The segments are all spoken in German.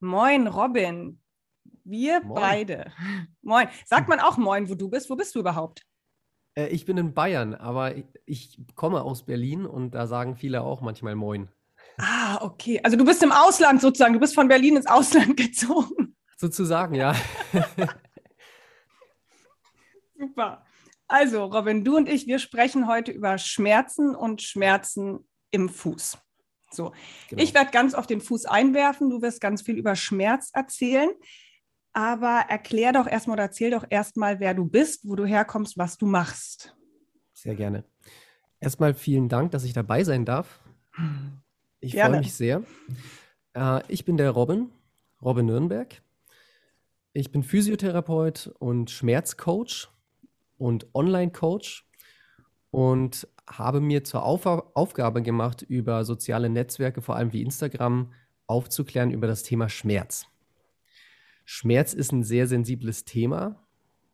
Moin, Robin. Wir Moin. beide. Moin. Sagt man auch Moin, wo du bist? Wo bist du überhaupt? Äh, ich bin in Bayern, aber ich, ich komme aus Berlin und da sagen viele auch manchmal Moin. Ah, okay. Also du bist im Ausland sozusagen. Du bist von Berlin ins Ausland gezogen. Sozusagen, ja. Super. Also, Robin, du und ich, wir sprechen heute über Schmerzen und Schmerzen im Fuß. So, Genau. ich werde ganz auf den Fuß einwerfen. Du wirst ganz viel über Schmerz erzählen. Aber erklär doch erstmal oder erzähl doch erstmal, wer du bist, wo du herkommst, was du machst. Sehr gerne. Erstmal vielen Dank, dass ich dabei sein darf. Ich freue mich sehr. Äh, ich bin der Robin, Robin Nürnberg. Ich bin Physiotherapeut und Schmerzcoach und Online-Coach und habe mir zur Auf Aufgabe gemacht, über soziale Netzwerke, vor allem wie Instagram, aufzuklären über das Thema Schmerz. Schmerz ist ein sehr sensibles Thema.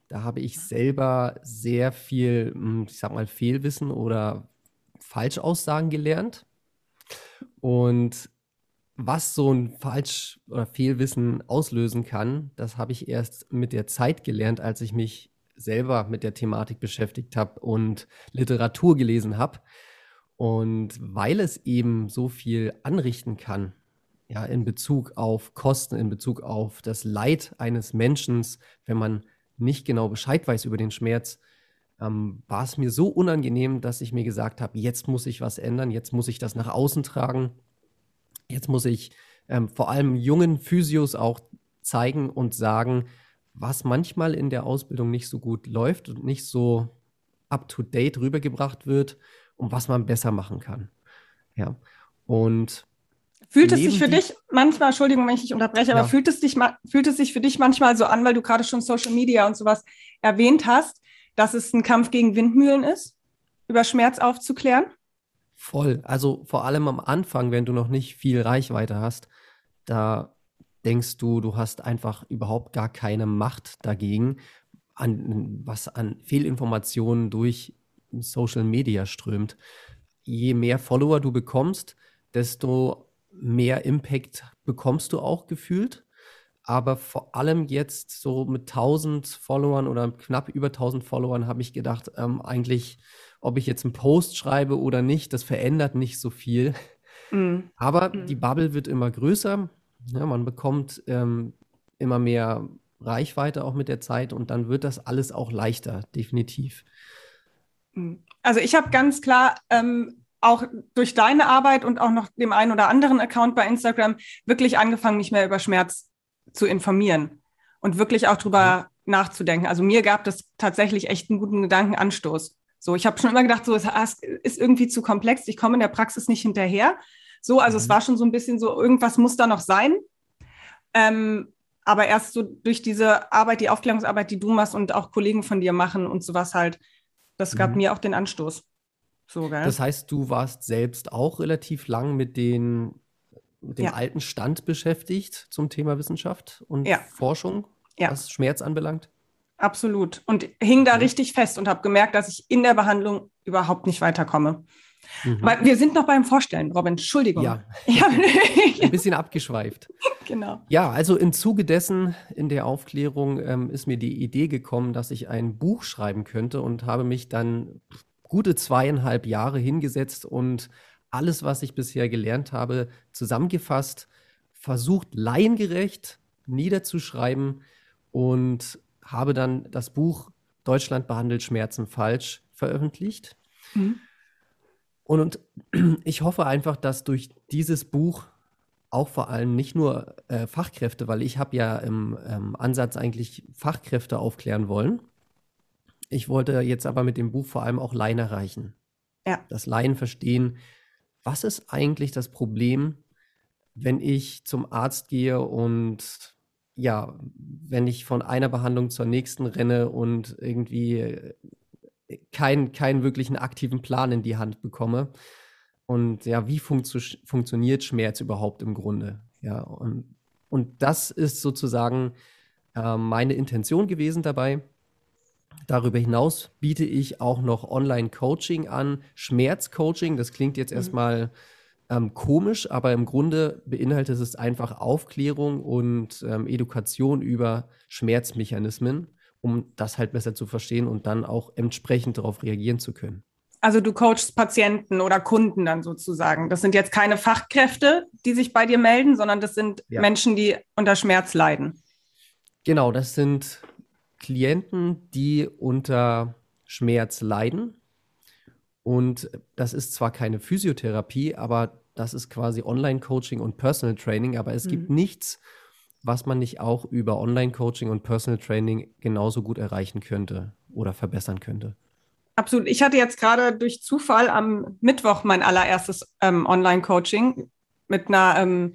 Da habe ich selber sehr viel, hm, ich sag mal, Fehlwissen oder Falschaussagen gelernt. Und was so ein Falsch- oder Fehlwissen auslösen kann, das habe ich erst mit der Zeit gelernt, als ich mich selber mit der Thematik beschäftigt habe und Literatur gelesen habe. Und weil es eben so viel anrichten kann, ja, in Bezug auf Kosten, in Bezug auf das Leid eines Menschen, wenn man nicht genau Bescheid weiß über den Schmerz, ähm, war es mir so unangenehm, dass ich mir gesagt habe, jetzt muss ich was ändern, jetzt muss ich das nach außen tragen, jetzt muss ich ähm, vor allem jungen Physios auch zeigen und sagen, was manchmal in der Ausbildung nicht so gut läuft und nicht so up-to-date rübergebracht wird und was man besser machen kann. Ja, und Fühlt es sich für dich manchmal, Entschuldigung, wenn ich dich unterbreche, aber Ja. fühlt es, dich, fühlt es sich für dich manchmal so an, weil du gerade schon Social Media und sowas erwähnt hast, dass es ein Kampf gegen Windmühlen ist, über Schmerz aufzuklären? Voll. Also vor allem am Anfang, wenn du noch nicht viel Reichweite hast, da denkst du, du hast einfach überhaupt gar keine Macht dagegen, an, was an Fehlinformationen durch Social Media strömt. Je mehr Follower du bekommst, desto mehr Impact bekommst du auch gefühlt. Aber vor allem jetzt so mit 1000 Followern oder knapp über 1000 Followern habe ich gedacht, ähm, eigentlich, ob ich jetzt einen Post schreibe oder nicht, das verändert nicht so viel. Mhm. Aber Mhm. die Bubble wird immer größer. Ja, man bekommt ähm, immer mehr Reichweite auch mit der Zeit und dann wird das alles auch leichter, definitiv. Mhm. Also ich habe ganz klar ähm, auch durch deine Arbeit und auch noch dem einen oder anderen Account bei Instagram wirklich angefangen, mich mehr über Schmerz zu informieren und wirklich auch drüber nachzudenken. Also mir gab das tatsächlich echt einen guten Gedankenanstoß. So, ich habe schon immer gedacht, so es ist irgendwie zu komplex. Ich komme in der Praxis nicht hinterher. So, also es Mhm. war schon so ein bisschen so, irgendwas muss da noch sein. Ähm, aber erst so durch diese Arbeit, die Aufklärungsarbeit, die du machst und auch Kollegen von dir machen und sowas halt, das gab Mhm. mir auch den Anstoß. So, gell? Das heißt, du warst selbst auch relativ lang mit den, mit dem Ja. alten Stand beschäftigt zum Thema Wissenschaft und Ja. Forschung, Ja. was Schmerz anbelangt? Absolut. Und hing da Mhm. richtig fest und habe gemerkt, dass ich in der Behandlung überhaupt nicht weiterkomme. Mhm. Aber wir sind noch beim Vorstellen, Robin. Entschuldigung. Ja, Ja, ein bisschen abgeschweift. genau. Ja, also im Zuge dessen in der Aufklärung ähm, ist mir die Idee gekommen, dass ich ein Buch schreiben könnte und habe mich dann gute zweieinhalb Jahre hingesetzt und alles, was ich bisher gelernt habe, zusammengefasst, versucht laiengerecht niederzuschreiben und habe dann das Buch Deutschland behandelt Schmerzen falsch veröffentlicht. Mhm. Und, und ich hoffe einfach, dass durch dieses Buch auch vor allem nicht nur äh, Fachkräfte, weil ich habe ja im ähm, Ansatz eigentlich Fachkräfte aufklären wollen. Ich wollte jetzt aber mit dem Buch vor allem auch Laien erreichen. Ja. Dass Laien verstehen, was ist eigentlich das Problem, wenn ich zum Arzt gehe und ja, wenn ich von einer Behandlung zur nächsten renne und irgendwie äh, kein, keinen wirklichen aktiven Plan in die Hand bekomme. Und ja, wie funktio funktioniert Schmerz überhaupt im Grunde? Ja, und, und das ist sozusagen äh, meine Intention gewesen dabei. Darüber hinaus biete ich auch noch Online-Coaching an, Schmerzcoaching. Das klingt jetzt Mhm. erstmal ähm, komisch, aber im Grunde beinhaltet es einfach Aufklärung und ähm, Education über Schmerzmechanismen, um das halt besser zu verstehen und dann auch entsprechend darauf reagieren zu können. Also du coachst Patienten oder Kunden dann sozusagen. Das sind jetzt keine Fachkräfte, die sich bei dir melden, sondern das sind ja. Menschen, die unter Schmerz leiden. Genau, das sind Klienten, die unter Schmerz leiden. Und das ist zwar keine Physiotherapie, aber das ist quasi Online-Coaching und Personal Training, aber es mhm. gibt nichts, was man nicht auch über Online-Coaching und Personal Training genauso gut erreichen könnte oder verbessern könnte. Absolut. Ich hatte jetzt gerade durch Zufall am Mittwoch mein allererstes ähm, Online-Coaching mit einer, ähm,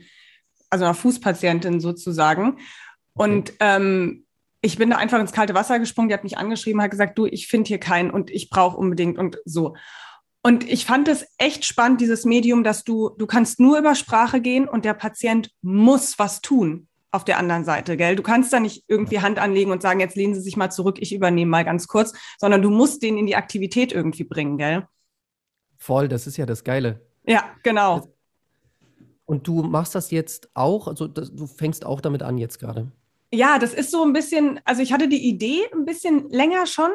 also einer Fußpatientin sozusagen. Und ähm, ich bin da einfach ins kalte Wasser gesprungen, die hat mich angeschrieben, hat gesagt, du, ich finde hier keinen und ich brauche unbedingt und so. Und ich fand es echt spannend, dieses Medium, dass du, du kannst nur über Sprache gehen und der Patient muss was tun auf der anderen Seite, gell? Du kannst da nicht irgendwie Hand anlegen und sagen, jetzt lehnen Sie sich mal zurück, ich übernehme mal ganz kurz, sondern du musst den in die Aktivität irgendwie bringen, gell? Voll, das ist ja das Geile. Ja, genau. Und du machst das jetzt auch, also das, du fängst auch damit an jetzt gerade. Ja, das ist so ein bisschen, also ich hatte die Idee ein bisschen länger schon,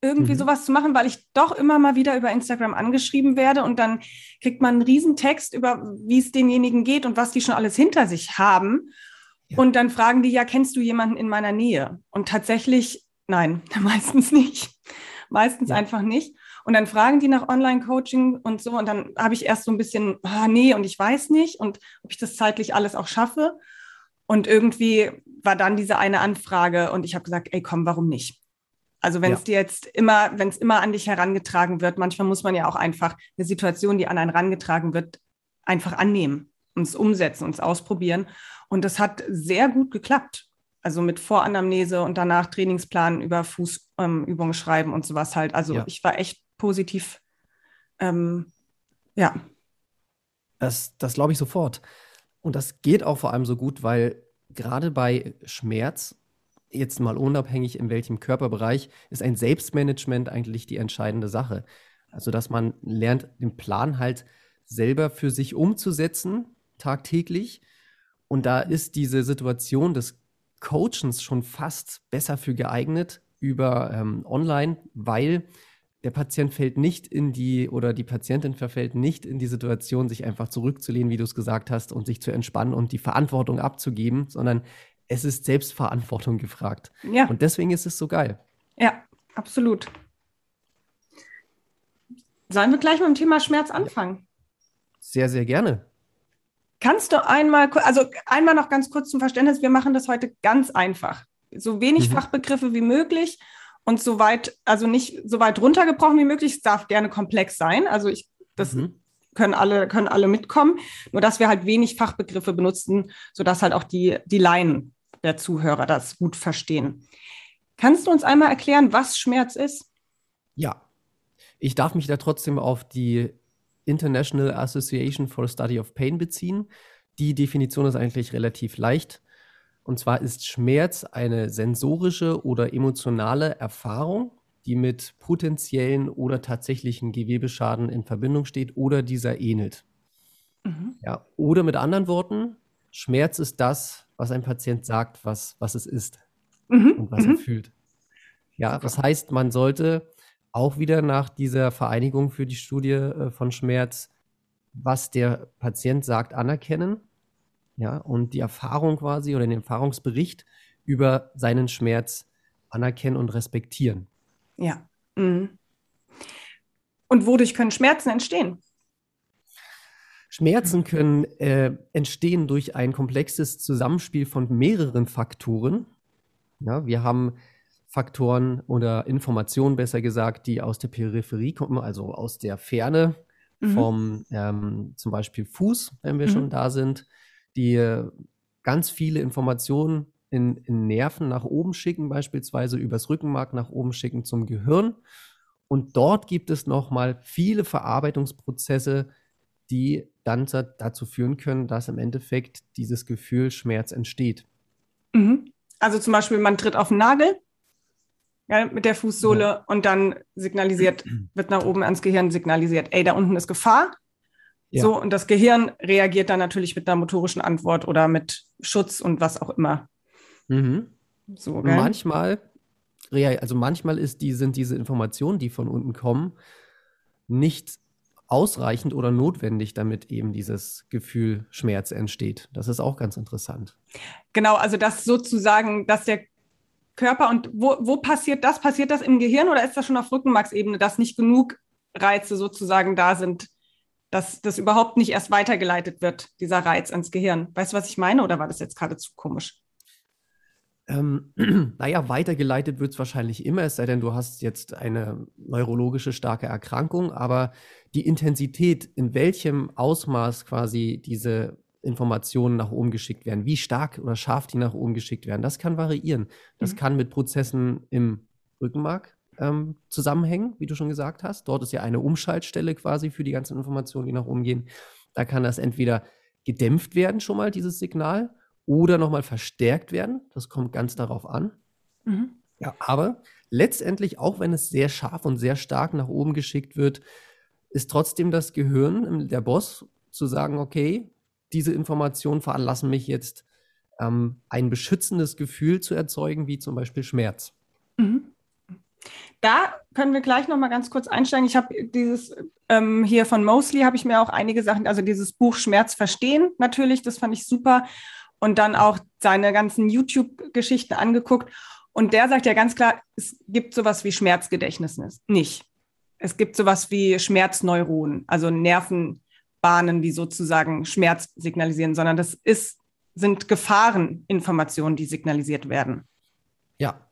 irgendwie mhm. sowas zu machen, weil ich doch immer mal wieder über Instagram angeschrieben werde und dann kriegt man einen Riesentext über, wie es denjenigen geht und was die schon alles hinter sich haben. Ja. Und dann fragen die, ja, kennst du jemanden in meiner Nähe? Und tatsächlich, nein, meistens nicht. Meistens ja. einfach nicht. Und dann fragen die nach Online-Coaching und so. Und dann habe ich erst so ein bisschen, ah, nee, und ich weiß nicht und ob ich das zeitlich alles auch schaffe. Und irgendwie war dann diese eine Anfrage und ich habe gesagt, ey, komm, warum nicht? Also wenn es ja. dir jetzt immer, wenn es immer an dich herangetragen wird, manchmal muss man ja auch einfach eine Situation, die an einen herangetragen wird, einfach annehmen und es umsetzen und es ausprobieren. Und das hat sehr gut geklappt. Also mit Voranamnese und danach Trainingsplan über Fußübungen ähm, schreiben und sowas halt. Also ja. ich war echt positiv, ähm, ja. Das, das glaube ich sofort. Und das geht auch vor allem so gut, weil gerade bei Schmerz, jetzt mal unabhängig in welchem Körperbereich, ist ein Selbstmanagement eigentlich die entscheidende Sache. Also, dass man lernt, den Plan halt selber für sich umzusetzen, tagtäglich. Und da ist diese Situation des Coachens schon fast besser für geeignet über ähm, online, weil der Patient fällt nicht in die oder die Patientin verfällt nicht in die Situation, sich einfach zurückzulehnen, wie du es gesagt hast, und sich zu entspannen und die Verantwortung abzugeben, sondern es ist Selbstverantwortung gefragt. Ja. Und deswegen ist es so geil. Ja, absolut. Sollen wir gleich mit dem Thema Schmerz anfangen? Sehr, sehr gerne. Kannst du einmal, also einmal noch ganz kurz zum Verständnis, wir machen das heute ganz einfach. So wenig mhm. Fachbegriffe wie möglich und so weit, also nicht so weit runtergebrochen wie möglich. Es darf gerne komplex sein. Also ich, das mhm. können alle, können alle mitkommen. Nur dass wir halt wenig Fachbegriffe benutzen, sodass halt auch die, die Laien der Zuhörer das gut verstehen. Kannst du uns einmal erklären, was Schmerz ist? Ja. Ich darf mich da trotzdem auf die International Association for Study of Pain beziehen. Die Definition ist eigentlich relativ leicht. Und zwar ist Schmerz eine sensorische oder emotionale Erfahrung, die mit potenziellen oder tatsächlichen Gewebeschaden in Verbindung steht oder dieser ähnelt. Mhm. Ja, oder mit anderen Worten, Schmerz ist das, was ein Patient sagt, was, was es ist mhm. und was mhm. er fühlt. Ja, das heißt, man sollte auch wieder nach dieser Vereinigung für die Studie äh, von Schmerz, was der Patient sagt, anerkennen ja, und die Erfahrung quasi oder den Erfahrungsbericht über seinen Schmerz anerkennen und respektieren. Ja. Mhm. Und wodurch können Schmerzen entstehen? Schmerzen können äh, entstehen durch ein komplexes Zusammenspiel von mehreren Faktoren. Ja, wir haben Faktoren oder Informationen, besser gesagt, die aus der Peripherie kommen, also aus der Ferne mhm. vom ähm, zum Beispiel Fuß, wenn wir mhm. schon da sind die ganz viele Informationen in, in, Nerven nach oben schicken, beispielsweise übers Rückenmark nach oben schicken zum Gehirn. Und dort gibt es nochmal viele Verarbeitungsprozesse, die dann dazu führen können, dass im Endeffekt dieses Gefühl Schmerz entsteht. Mhm. Also zum Beispiel, man tritt auf den Nagel ja, mit der Fußsohle ja. und dann signalisiert, wird nach oben ans Gehirn signalisiert, ey, da unten ist Gefahr. Ja. So, und das Gehirn reagiert dann natürlich mit einer motorischen Antwort oder mit Schutz und was auch immer. Mhm. So, gell? Manchmal, also manchmal ist die, sind diese Informationen, die von unten kommen, nicht ausreichend oder notwendig, damit eben dieses Gefühl Schmerz entsteht. Das ist auch ganz interessant. Genau, also das sozusagen, dass der Körper und wo, wo passiert das? Passiert das im Gehirn oder ist das schon auf Rückenmarksebene, dass nicht genug Reize sozusagen da sind, dass das überhaupt nicht erst weitergeleitet wird, dieser Reiz ans Gehirn? Weißt du, was ich meine oder war das jetzt gerade zu komisch? Ähm, naja, weitergeleitet wird es wahrscheinlich immer, es sei denn, du hast jetzt eine neurologische starke Erkrankung, aber die Intensität, in welchem Ausmaß quasi diese Informationen nach oben geschickt werden, wie stark oder scharf die nach oben geschickt werden, das kann variieren. Das mhm. kann mit Prozessen im Rückenmark ähm, zusammenhängen, wie du schon gesagt hast. Dort ist ja eine Umschaltstelle quasi für die ganzen Informationen, die nach oben gehen. Da kann das entweder gedämpft werden, schon mal dieses Signal, oder nochmal verstärkt werden. Das kommt ganz darauf an. Mhm. Ja, aber letztendlich, auch wenn es sehr scharf und sehr stark nach oben geschickt wird, ist trotzdem das Gehirn, der Boss, zu sagen, okay, diese Informationen veranlassen mich jetzt, ähm, ein beschützendes Gefühl zu erzeugen, wie zum Beispiel Schmerz. Mhm. Da können wir gleich noch mal ganz kurz einsteigen. Ich habe dieses ähm, hier von Mosley habe ich mir auch einige Sachen, also dieses Buch Schmerz verstehen natürlich, das fand ich super und dann auch seine ganzen YouTube-Geschichten angeguckt. Und der sagt ja ganz klar, es gibt sowas wie Schmerzgedächtnis nicht. Es gibt sowas wie Schmerzneuronen, also Nervenbahnen, die sozusagen Schmerz signalisieren, sondern das ist, sind Gefahreninformationen, die signalisiert werden. Ja.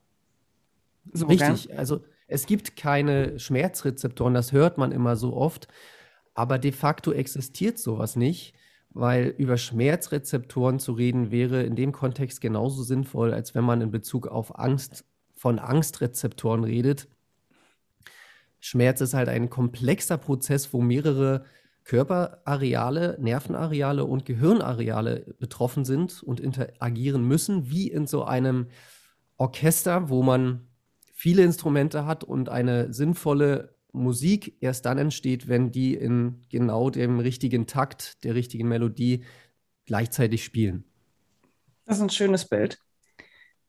So, Richtig. Gell? Also es gibt keine Schmerzrezeptoren, das hört man immer so oft, aber de facto existiert sowas nicht weil über Schmerzrezeptoren zu reden wäre in dem Kontext genauso sinnvoll, als wenn man in Bezug auf Angst von Angstrezeptoren redet. Schmerz ist halt ein komplexer Prozess, wo mehrere Körperareale, Nervenareale und Gehirnareale betroffen sind und interagieren müssen, wie in so einem Orchester, wo man viele Instrumente hat und eine sinnvolle Musik erst dann entsteht, wenn die in genau dem richtigen Takt, der richtigen Melodie gleichzeitig spielen. Das ist ein schönes Bild.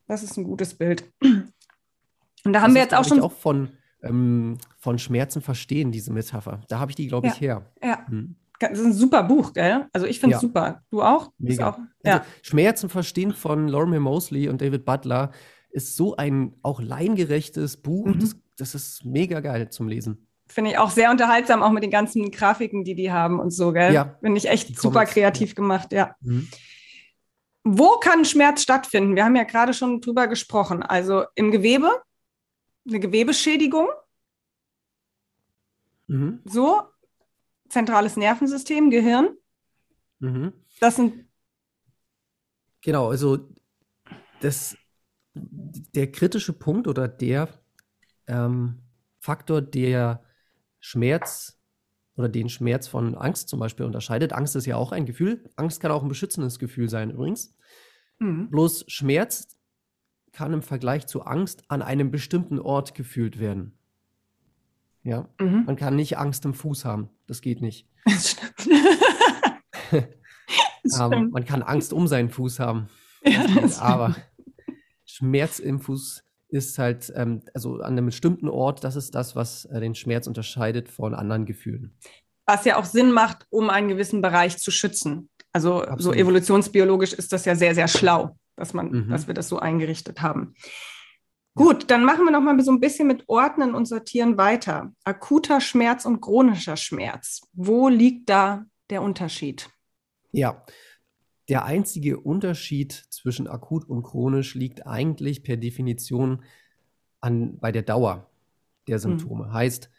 Das ist ein gutes Bild. Und da haben das wir jetzt auch schon. auch von, ähm, von Schmerzen verstehen, diese Metapher. Da habe ich die, glaube ich, ja, her. Ja. Hm. Das ist ein super Buch, gell? Also ich finde es ja. super. Du auch? Mega. Auch? Ja. Also Schmerzen verstehen von Lorimer Mosley und David Butler ist so ein auch leingerechtes Buch. Mhm. Das das ist mega geil zum Lesen. Finde ich auch sehr unterhaltsam, auch mit den ganzen Grafiken, die die haben und so, gell? Ja. Finde ich echt super kreativ gemacht, ja. Mhm. Wo kann Schmerz stattfinden? Wir haben ja gerade schon drüber gesprochen. Also im Gewebe, eine Gewebeschädigung. Mhm. So, zentrales Nervensystem, Gehirn. Mhm. Das sind. Genau, also das, der kritische Punkt oder der ähm, Faktor, der Schmerz oder den Schmerz von Angst zum Beispiel unterscheidet. Angst ist ja auch ein Gefühl. Angst kann auch ein beschützendes Gefühl sein übrigens. Mhm. Bloß Schmerz kann im Vergleich zu Angst an einem bestimmten Ort gefühlt werden. Ja, mhm. man kann nicht Angst im Fuß haben. Das geht nicht. Das stimmt. das ähm, man kann Angst um seinen Fuß haben. Ja, aber Schmerz im Fuß ist halt, ähm, also an einem bestimmten Ort, das ist das, was äh, den Schmerz unterscheidet von anderen Gefühlen. Was ja auch Sinn macht, um einen gewissen Bereich zu schützen. Also Absolut. so evolutionsbiologisch ist das ja sehr, sehr schlau, dass man, mhm. dass wir das so eingerichtet haben. Gut, dann machen wir noch mal so ein bisschen mit Ordnen und Sortieren weiter. Akuter Schmerz und chronischer Schmerz. Wo liegt da der Unterschied? Ja, der einzige Unterschied zwischen akut und chronisch liegt eigentlich per Definition an, bei der Dauer der mhm. Symptome. Mhm. Heißt,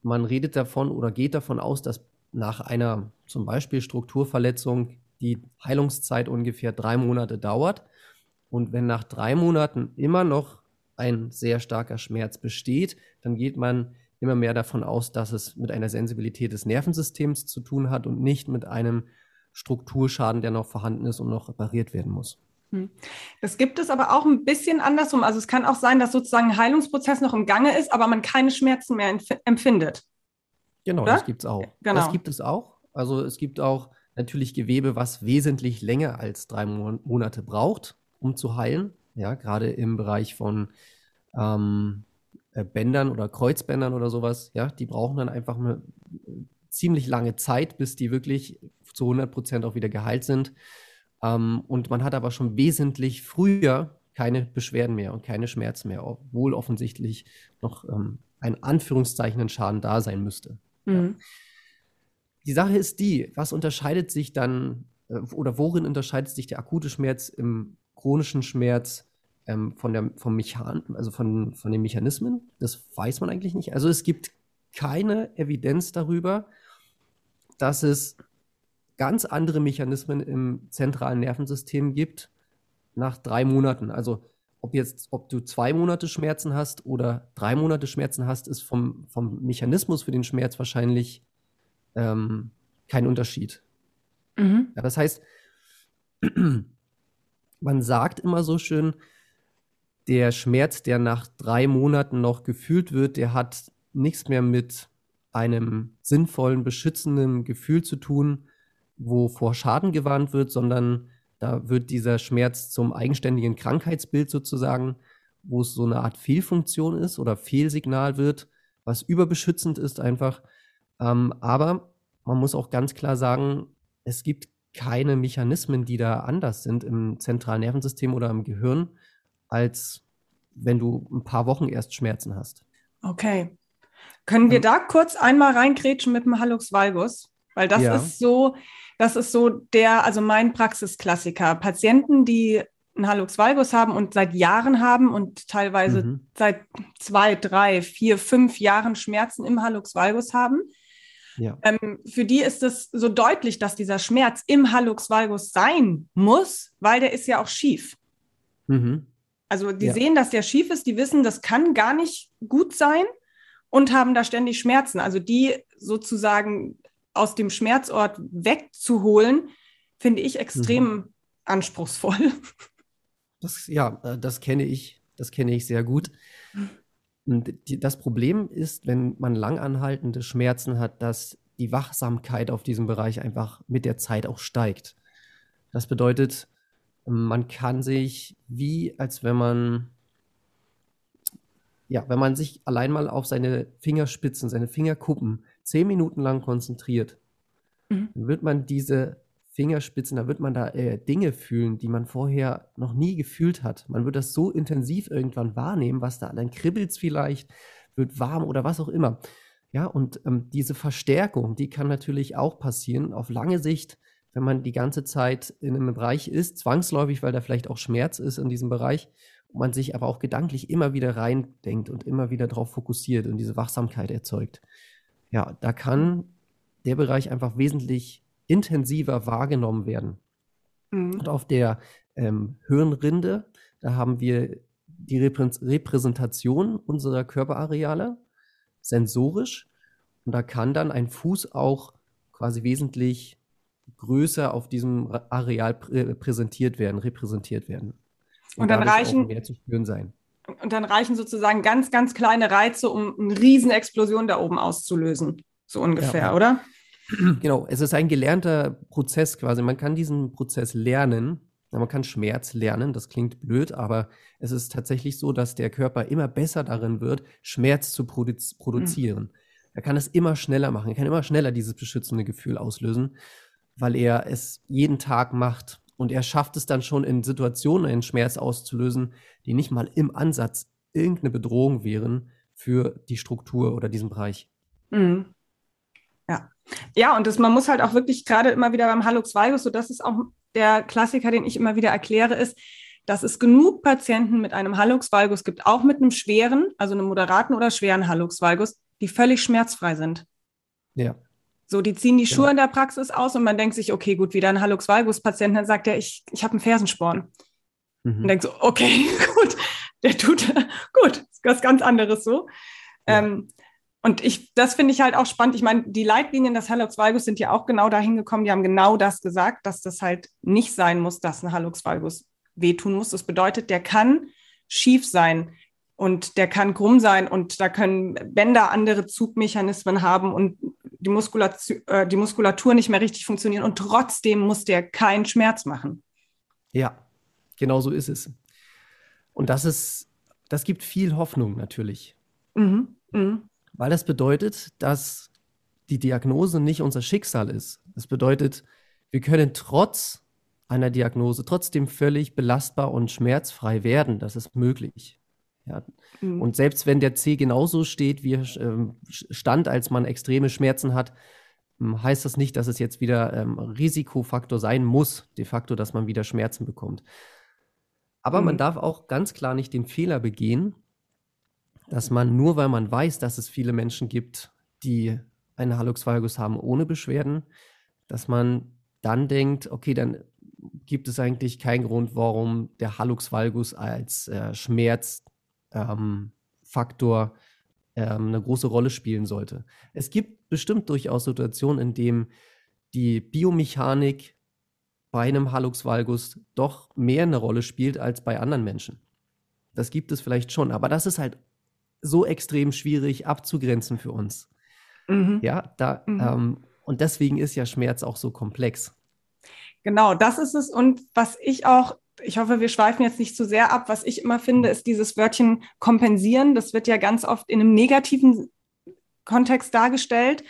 man redet davon oder geht davon aus, dass nach einer zum Beispiel Strukturverletzung die Heilungszeit ungefähr drei Monate dauert. Und wenn nach drei Monaten immer noch ein sehr starker Schmerz besteht, dann geht man immer mehr davon aus, dass es mit einer Sensibilität des Nervensystems zu tun hat und nicht mit einem Strukturschaden, der noch vorhanden ist und noch repariert werden muss. Hm. Das gibt es aber auch ein bisschen andersrum. Also es kann auch sein, dass sozusagen ein Heilungsprozess noch im Gange ist, aber man keine Schmerzen mehr empfindet. Genau, Oder? das gibt es auch. Genau. Das gibt es auch. Also es gibt auch natürlich Gewebe, was wesentlich länger als drei Monate braucht, um zu heilen. Ja, gerade im Bereich von ähm, äh, Bändern oder Kreuzbändern oder sowas. Ja, die brauchen dann einfach eine ziemlich lange Zeit, bis die wirklich zu 100 Prozent auch wieder geheilt sind. Ähm, und man hat aber schon wesentlich früher keine Beschwerden mehr und keine Schmerzen mehr, obwohl offensichtlich noch ähm, ein Anführungszeichen ein Schaden da sein müsste. Mhm. Ja. Die Sache ist die, was unterscheidet sich dann äh, oder worin unterscheidet sich der akute Schmerz im chronischen Schmerz ähm, von der, vom Mechan also von, von den Mechanismen? Das weiß man eigentlich nicht. Also es gibt keine Evidenz darüber, dass es ganz andere Mechanismen im zentralen Nervensystem gibt nach drei Monaten. Also ob jetzt, ob du zwei Monate Schmerzen hast oder drei Monate Schmerzen hast, ist vom, vom Mechanismus für den Schmerz wahrscheinlich ähm, kein Unterschied. Mhm. Ja, das heißt, man sagt immer so schön, der Schmerz, der nach drei Monaten noch gefühlt wird, der hat nichts mehr mit einem sinnvollen, beschützenden Gefühl zu tun, wo vor Schaden gewarnt wird, sondern da wird dieser Schmerz zum eigenständigen Krankheitsbild sozusagen, wo es so eine Art Fehlfunktion ist oder Fehlsignal wird, was überbeschützend ist einfach. Ähm, aber man muss auch ganz klar sagen, es gibt keine Mechanismen, die da anders sind im zentralen Nervensystem oder im Gehirn, als wenn du ein paar Wochen erst Schmerzen hast. Okay. Können wir ähm, da kurz einmal reingrätschen mit dem Hallux valgus? Weil das ja. ist so, das ist so der, also mein Praxisklassiker. Patienten, die einen Hallux valgus haben und seit Jahren haben und teilweise mhm. seit zwei, drei, vier, fünf Jahren Schmerzen im Hallux valgus haben. Ja. Ähm, für die ist es so deutlich, dass dieser Schmerz im Hallux valgus sein muss, weil der ist ja auch schief. Mhm. Also die ja. sehen, dass der schief ist, die wissen, das kann gar nicht gut sein und haben da ständig Schmerzen. Also die sozusagen aus dem Schmerzort wegzuholen, finde ich extrem mhm. anspruchsvoll. Das, ja, äh, das kenne ich. Das kenne ich sehr gut. Und die, das Problem ist, wenn man langanhaltende Schmerzen hat, dass die Wachsamkeit auf diesem Bereich einfach mit der Zeit auch steigt. Das bedeutet, man kann sich wie, als wenn man, ja, wenn man sich allein mal auf seine Fingerspitzen, seine Fingerkuppen zehn Minuten lang konzentriert, mhm. dann wird man diese Fingerspitzen, da wird man da äh, Dinge fühlen, die man vorher noch nie gefühlt hat. Man wird das so intensiv irgendwann wahrnehmen, was da, dann kribbelt vielleicht, wird warm oder was auch immer. Ja, und ähm, diese Verstärkung, die kann natürlich auch passieren auf lange Sicht, wenn man die ganze Zeit in einem Bereich ist, zwangsläufig, weil da vielleicht auch Schmerz ist in diesem Bereich, und man sich aber auch gedanklich immer wieder reindenkt und immer wieder darauf fokussiert und diese Wachsamkeit erzeugt ja, da kann der Bereich einfach wesentlich intensiver wahrgenommen werden. Mhm. Und auf der ähm, Hirnrinde, da haben wir die Reprä Repräsentation unserer Körperareale sensorisch. Und da kann dann ein Fuß auch quasi wesentlich größer auf diesem Areal prä präsentiert werden, repräsentiert werden. Und, und dann reichen mehr zu spüren sein. Und dann reichen sozusagen ganz, ganz kleine Reize, um eine Riesenexplosion da oben auszulösen. So ungefähr, ja. oder? Genau, es ist ein gelernter Prozess quasi. Man kann diesen Prozess lernen. Man kann Schmerz lernen, das klingt blöd, aber es ist tatsächlich so, dass der Körper immer besser darin wird, Schmerz zu produ produzieren. Mhm. Er kann es immer schneller machen, er kann immer schneller dieses beschützende Gefühl auslösen, weil er es jeden Tag macht. Und er schafft es dann schon in Situationen einen Schmerz auszulösen, die nicht mal im Ansatz irgendeine Bedrohung wären für die Struktur oder diesen Bereich. Mhm. Ja. Ja, und das, man muss halt auch wirklich gerade immer wieder beim Hallux valgus, so das ist auch der Klassiker, den ich immer wieder erkläre, ist, dass es genug Patienten mit einem Hallux valgus gibt, auch mit einem schweren, also einem moderaten oder schweren Hallux valgus, die völlig schmerzfrei sind. Ja. So, die ziehen die Schuhe ja. in der Praxis aus und man denkt sich, okay, gut, wieder ein Hallux valgus-Patient, dann sagt er, ich, ich habe einen Fersensporn. Mhm. Und denkt so, okay, gut, der tut, gut, das ist ganz anderes so. Ja. Ähm, und ich, das finde ich halt auch spannend. Ich meine, die Leitlinien des Hallux valgus sind ja auch genau dahin gekommen. Die haben genau das gesagt, dass das halt nicht sein muss, dass ein Hallux valgus wehtun muss. Das bedeutet, der kann schief sein und der kann krumm sein und da können Bänder andere Zugmechanismen haben und die Muskulatur, äh, die Muskulatur nicht mehr richtig funktionieren und trotzdem muss der keinen Schmerz machen. Ja, genau so ist es. Und das ist, das gibt viel Hoffnung natürlich. Mhm. Mhm. Weil das bedeutet, dass die Diagnose nicht unser Schicksal ist. Das bedeutet, wir können trotz einer Diagnose trotzdem völlig belastbar und schmerzfrei werden. Das ist möglich. Ja. Mhm. Und selbst wenn der C genauso steht, wie er ähm, stand, als man extreme Schmerzen hat, ähm, heißt das nicht, dass es jetzt wieder ähm, Risikofaktor sein muss, de facto, dass man wieder Schmerzen bekommt. Aber mhm. man darf auch ganz klar nicht den Fehler begehen, dass man nur weil man weiß, dass es viele Menschen gibt, die einen Hallux valgus haben ohne Beschwerden, dass man dann denkt, okay, dann gibt es eigentlich keinen Grund, warum der Hallux valgus als äh, Schmerzfaktor ähm, ähm, eine große Rolle spielen sollte. Es gibt bestimmt durchaus Situationen, in denen die Biomechanik bei einem Hallux valgus doch mehr eine Rolle spielt als bei anderen Menschen. Das gibt es vielleicht schon, aber das ist halt so extrem schwierig abzugrenzen für uns. Mhm. Ja, da, mhm. ähm, und deswegen ist ja Schmerz auch so komplex. Genau, das ist es. Und was ich auch, ich hoffe, wir schweifen jetzt nicht zu sehr ab, was ich immer finde, ist dieses Wörtchen kompensieren. Das wird ja ganz oft in einem negativen Kontext dargestellt.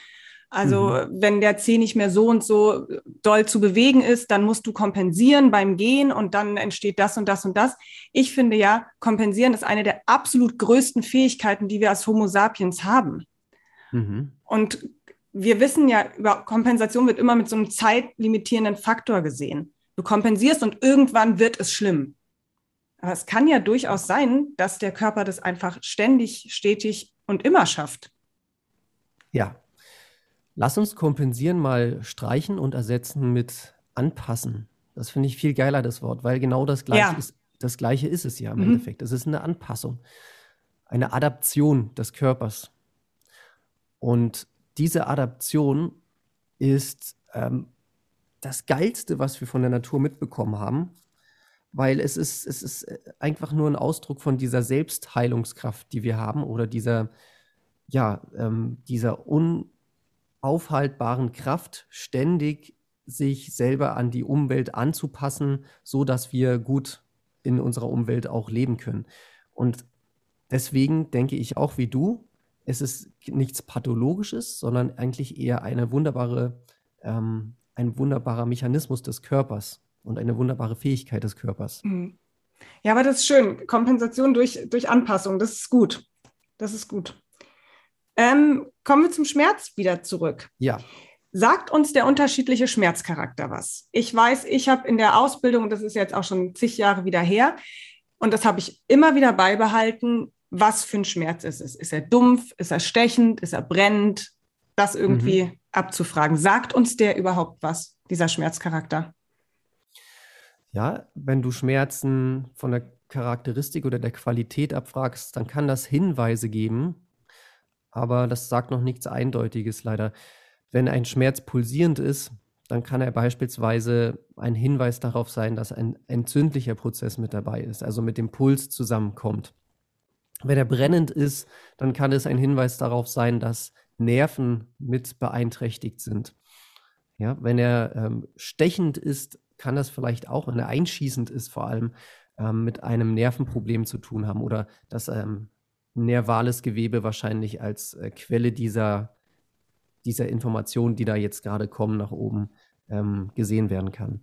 Also mhm. wenn der Zeh nicht mehr so und so doll zu bewegen ist, dann musst du kompensieren beim Gehen und dann entsteht das und das und das. Ich finde ja, kompensieren ist eine der absolut größten Fähigkeiten, die wir als Homo sapiens haben. Mhm. Und wir wissen ja, über Kompensation wird immer mit so einem zeitlimitierenden Faktor gesehen. Du kompensierst und irgendwann wird es schlimm. Aber es kann ja durchaus sein, dass der Körper das einfach ständig, stetig und immer schafft. Ja. Lass uns kompensieren mal streichen und ersetzen mit anpassen. Das finde ich viel geiler, das Wort, weil genau das Gleiche, ja. ist, das Gleiche ist es ja im mhm. Endeffekt. Es ist eine Anpassung, eine Adaption des Körpers. Und diese Adaption ist ähm, das Geilste, was wir von der Natur mitbekommen haben, weil es ist, es ist äh, einfach nur ein Ausdruck von dieser Selbstheilungskraft, die wir haben oder dieser, ja, ähm, dieser unaufhaltbaren Kraft, ständig sich selber an die Umwelt anzupassen, so dass wir gut in unserer Umwelt auch leben können. Und deswegen denke ich auch wie du, es ist nichts Pathologisches, sondern eigentlich eher eine wunderbare, ähm, ein wunderbarer Mechanismus des Körpers und eine wunderbare Fähigkeit des Körpers. Mhm. Ja, aber das ist schön. Kompensation durch, durch Anpassung, das ist gut. Das ist gut. Ähm, kommen wir zum Schmerz wieder zurück. Ja. Sagt uns der unterschiedliche Schmerzcharakter was? Ich weiß, ich habe in der Ausbildung, das ist jetzt auch schon zig Jahre wieder her, und das habe ich immer wieder beibehalten, was für ein Schmerz ist es. Ist er dumpf? Ist er stechend? Ist er brennend? Das irgendwie mhm. abzufragen. Sagt uns der überhaupt was, dieser Schmerzcharakter? Ja, wenn du Schmerzen von der Charakteristik oder der Qualität abfragst, dann kann das Hinweise geben, aber das sagt noch nichts Eindeutiges leider. Wenn ein Schmerz pulsierend ist, dann kann er beispielsweise ein Hinweis darauf sein, dass ein entzündlicher Prozess mit dabei ist, also mit dem Puls zusammenkommt. Wenn er brennend ist, dann kann es ein Hinweis darauf sein, dass Nerven mit beeinträchtigt sind. Ja, wenn er ähm, stechend ist, kann das vielleicht auch, wenn er einschießend ist, vor allem ähm, mit einem Nervenproblem zu tun haben oder dass ähm, nervales Gewebe wahrscheinlich als äh, Quelle dieser, dieser Informationen, die da jetzt gerade kommen, nach oben ähm, gesehen werden kann.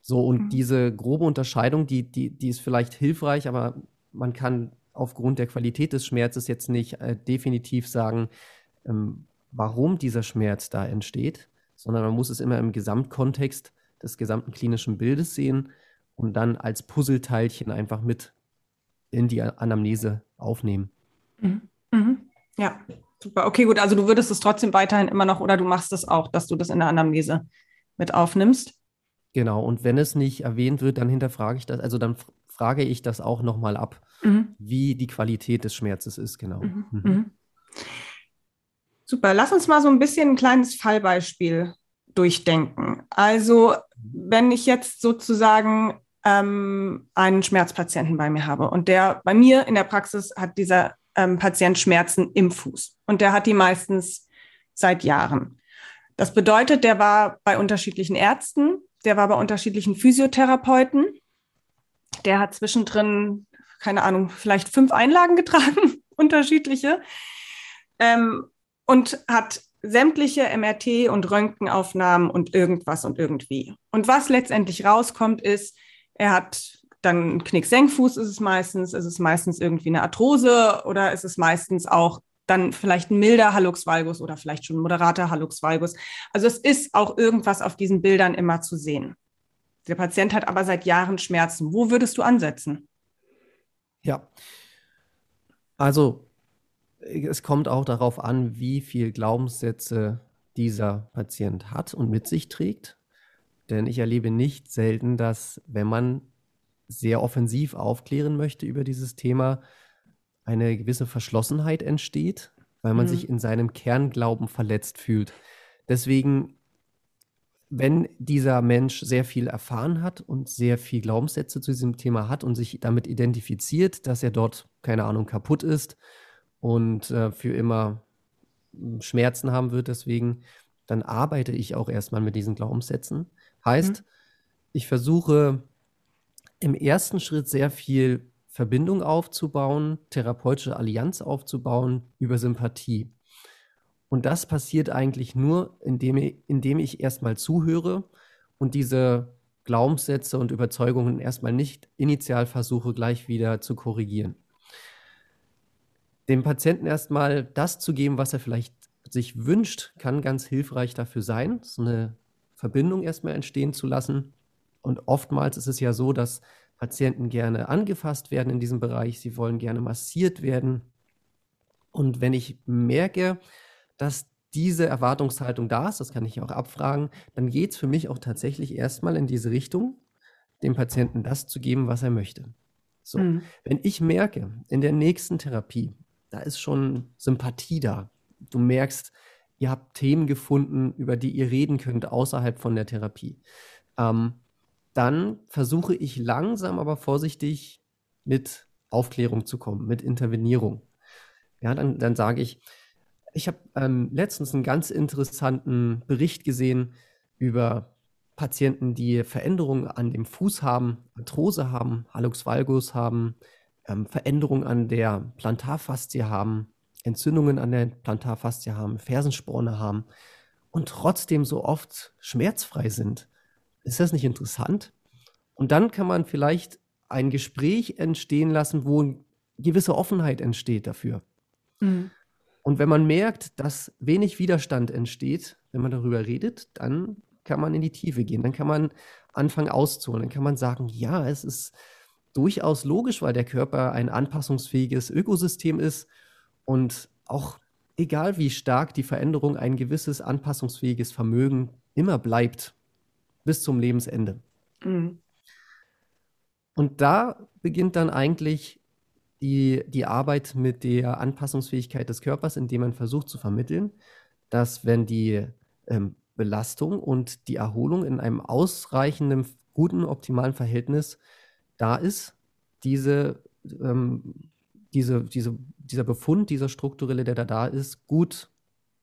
So, und mhm. diese grobe Unterscheidung, die, die, die ist vielleicht hilfreich, aber man kann aufgrund der Qualität des Schmerzes jetzt nicht äh, definitiv sagen, ähm, warum dieser Schmerz da entsteht, sondern man muss es immer im Gesamtkontext des gesamten klinischen Bildes sehen und dann als Puzzleteilchen einfach mit in die Anamnese aufnehmen. Mhm. Mhm. Ja, super. Okay, gut. Also du würdest es trotzdem weiterhin immer noch oder du machst es auch, dass du das in der Anamnese mit aufnimmst. Genau, und wenn es nicht erwähnt wird, dann hinterfrage ich das, also dann frage ich das auch nochmal ab, mhm. wie die Qualität des Schmerzes ist, genau. Mhm. Mhm. mhm. Super, lass uns mal so ein bisschen ein kleines Fallbeispiel durchdenken. Also, wenn ich jetzt sozusagen ähm, einen Schmerzpatienten bei mir habe und der bei mir in der Praxis hat dieser ähm, Patient Schmerzen im Fuß. Und der hat die meistens seit Jahren. Das bedeutet, der war bei unterschiedlichen Ärzten, der war bei unterschiedlichen Physiotherapeuten, der hat zwischendrin, keine Ahnung, vielleicht fünf Einlagen getragen, unterschiedliche, ähm, und hat sämtliche MRT und Röntgenaufnahmen und irgendwas und irgendwie. Und was letztendlich rauskommt, ist, er hat dann einen Knicksenkfuß ist es meistens, ist es meistens irgendwie eine Arthrose oder ist es meistens auch dann vielleicht ein milder Hallux valgus oder vielleicht schon ein moderater Hallux valgus. Also es ist auch irgendwas auf diesen Bildern immer zu sehen. Der Patient hat aber seit Jahren Schmerzen. Wo würdest du ansetzen? Ja, also es kommt auch darauf an, wie viel Glaubenssätze dieser Patient hat und mit sich trägt. Denn ich erlebe nicht selten, dass wenn man sehr offensiv aufklären möchte über dieses Thema, eine gewisse Verschlossenheit entsteht, weil man mhm. sich in seinem Kernglauben verletzt fühlt. Deswegen, wenn dieser Mensch sehr viel erfahren hat und sehr viel Glaubenssätze zu diesem Thema hat und sich damit identifiziert, dass er dort, keine Ahnung, kaputt ist und äh, für immer hm, Schmerzen haben wird, deswegen, dann arbeite ich auch erstmal mit diesen Glaubenssätzen. Heißt, mhm. ich versuche im ersten Schritt sehr viel Verbindung aufzubauen, therapeutische Allianz aufzubauen über Sympathie. Und das passiert eigentlich nur, indem ich, indem ich erstmal zuhöre und diese Glaubenssätze und Überzeugungen erstmal nicht initial versuche, gleich wieder zu korrigieren. Dem Patienten erstmal das zu geben, was er vielleicht sich wünscht, kann ganz hilfreich dafür sein, so eine Verbindung erstmal entstehen zu lassen. Und oftmals ist es ja so, dass Patienten gerne angefasst werden in diesem Bereich, sie wollen gerne massiert werden. Und wenn ich merke, dass diese Erwartungshaltung da ist, das kann ich auch abfragen, dann geht es für mich auch tatsächlich erstmal in diese Richtung, dem Patienten das zu geben, was er möchte. So, mhm. wenn ich merke, in der nächsten Therapie, da ist schon Sympathie da. Du merkst, ihr habt Themen gefunden, über die ihr reden könnt außerhalb von der Therapie. Ähm, dann versuche ich langsam, aber vorsichtig mit Aufklärung zu kommen, mit Intervenierung. Ja, dann, dann sage ich, ich habe ähm, letztens einen ganz interessanten Bericht gesehen über Patienten, die Veränderungen an dem Fuß haben, Arthrose haben, Hallux valgus haben, ähm, Veränderungen an der Plantarfaszie haben, Entzündungen an der Plantarfaszie haben, Fersensporne haben und trotzdem so oft schmerzfrei sind. Ist das nicht interessant? Und dann kann man vielleicht ein Gespräch entstehen lassen, wo eine gewisse Offenheit entsteht dafür. Mhm. Und wenn man merkt, dass wenig Widerstand entsteht, wenn man darüber redet, dann kann man in die Tiefe gehen. Dann kann man anfangen auszuholen. Dann kann man sagen, ja, es ist durchaus logisch, weil der Körper ein anpassungsfähiges Ökosystem ist und auch egal wie stark die Veränderung ein gewisses anpassungsfähiges Vermögen immer bleibt bis zum Lebensende. Mhm. Und da beginnt dann eigentlich die, die Arbeit mit der Anpassungsfähigkeit des Körpers, indem man versucht zu vermitteln, dass wenn die ähm, Belastung und die Erholung in einem ausreichenden, guten, optimalen Verhältnis da ist, diese, ähm, diese, diese, dieser Befund, dieser strukturelle, der da da ist, gut